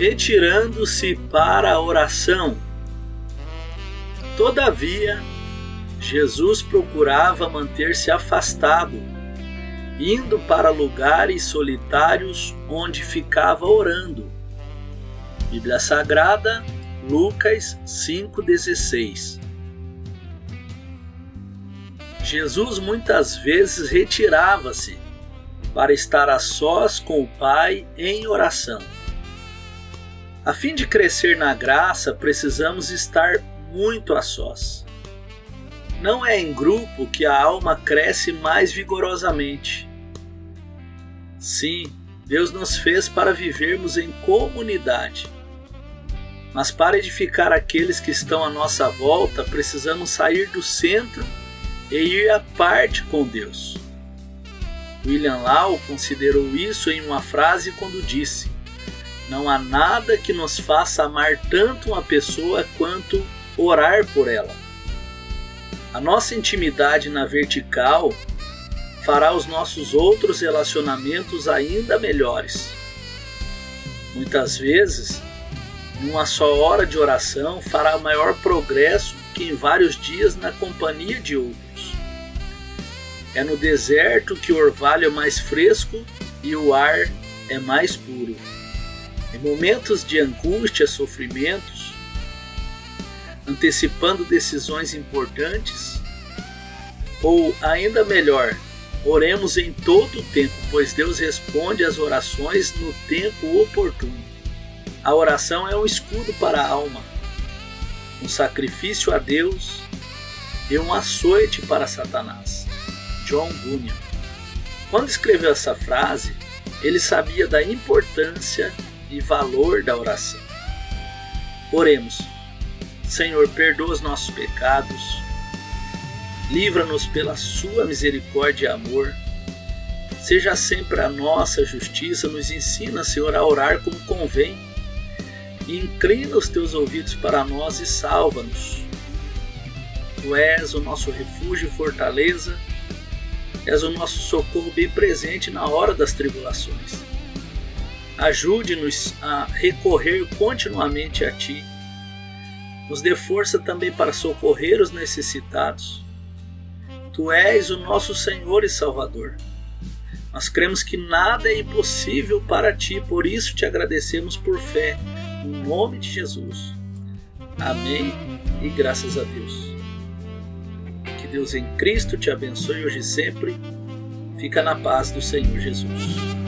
retirando-se para a oração. Todavia, Jesus procurava manter-se afastado, indo para lugares solitários onde ficava orando. Bíblia Sagrada, Lucas 5,16 Jesus muitas vezes retirava-se para estar a sós com o Pai em oração. A fim de crescer na graça, precisamos estar muito a sós. Não é em grupo que a alma cresce mais vigorosamente. Sim, Deus nos fez para vivermos em comunidade. Mas para edificar aqueles que estão à nossa volta, precisamos sair do centro e ir à parte com Deus. William Law considerou isso em uma frase quando disse: Não há nada que nos faça amar tanto uma pessoa quanto orar por ela. A nossa intimidade na vertical fará os nossos outros relacionamentos ainda melhores. Muitas vezes, numa só hora de oração fará maior progresso que em vários dias na companhia de outros. É no deserto que o orvalho é mais fresco e o ar é mais puro. Em momentos de angústia, sofrimentos, antecipando decisões importantes, ou ainda melhor, oremos em todo o tempo, pois Deus responde às orações no tempo oportuno. A oração é um escudo para a alma, um sacrifício a Deus e um açoite para Satanás. John Bunyan. Quando escreveu essa frase, ele sabia da importância e valor da oração. Oremos. Senhor, perdoa os nossos pecados, livra-nos pela sua misericórdia e amor. Seja sempre a nossa justiça, nos ensina, Senhor, a orar como convém. E inclina os teus ouvidos para nós e salva-nos. Tu és o nosso refúgio e fortaleza és o nosso socorro bem presente na hora das tribulações. Ajude-nos a recorrer continuamente a Ti. Nos dê força também para socorrer os necessitados. Tu és o nosso Senhor e Salvador. Nós cremos que nada é impossível para Ti, por isso te agradecemos por fé. Em nome de Jesus. Amém e graças a Deus. Deus em Cristo te abençoe hoje e sempre. Fica na paz do Senhor Jesus.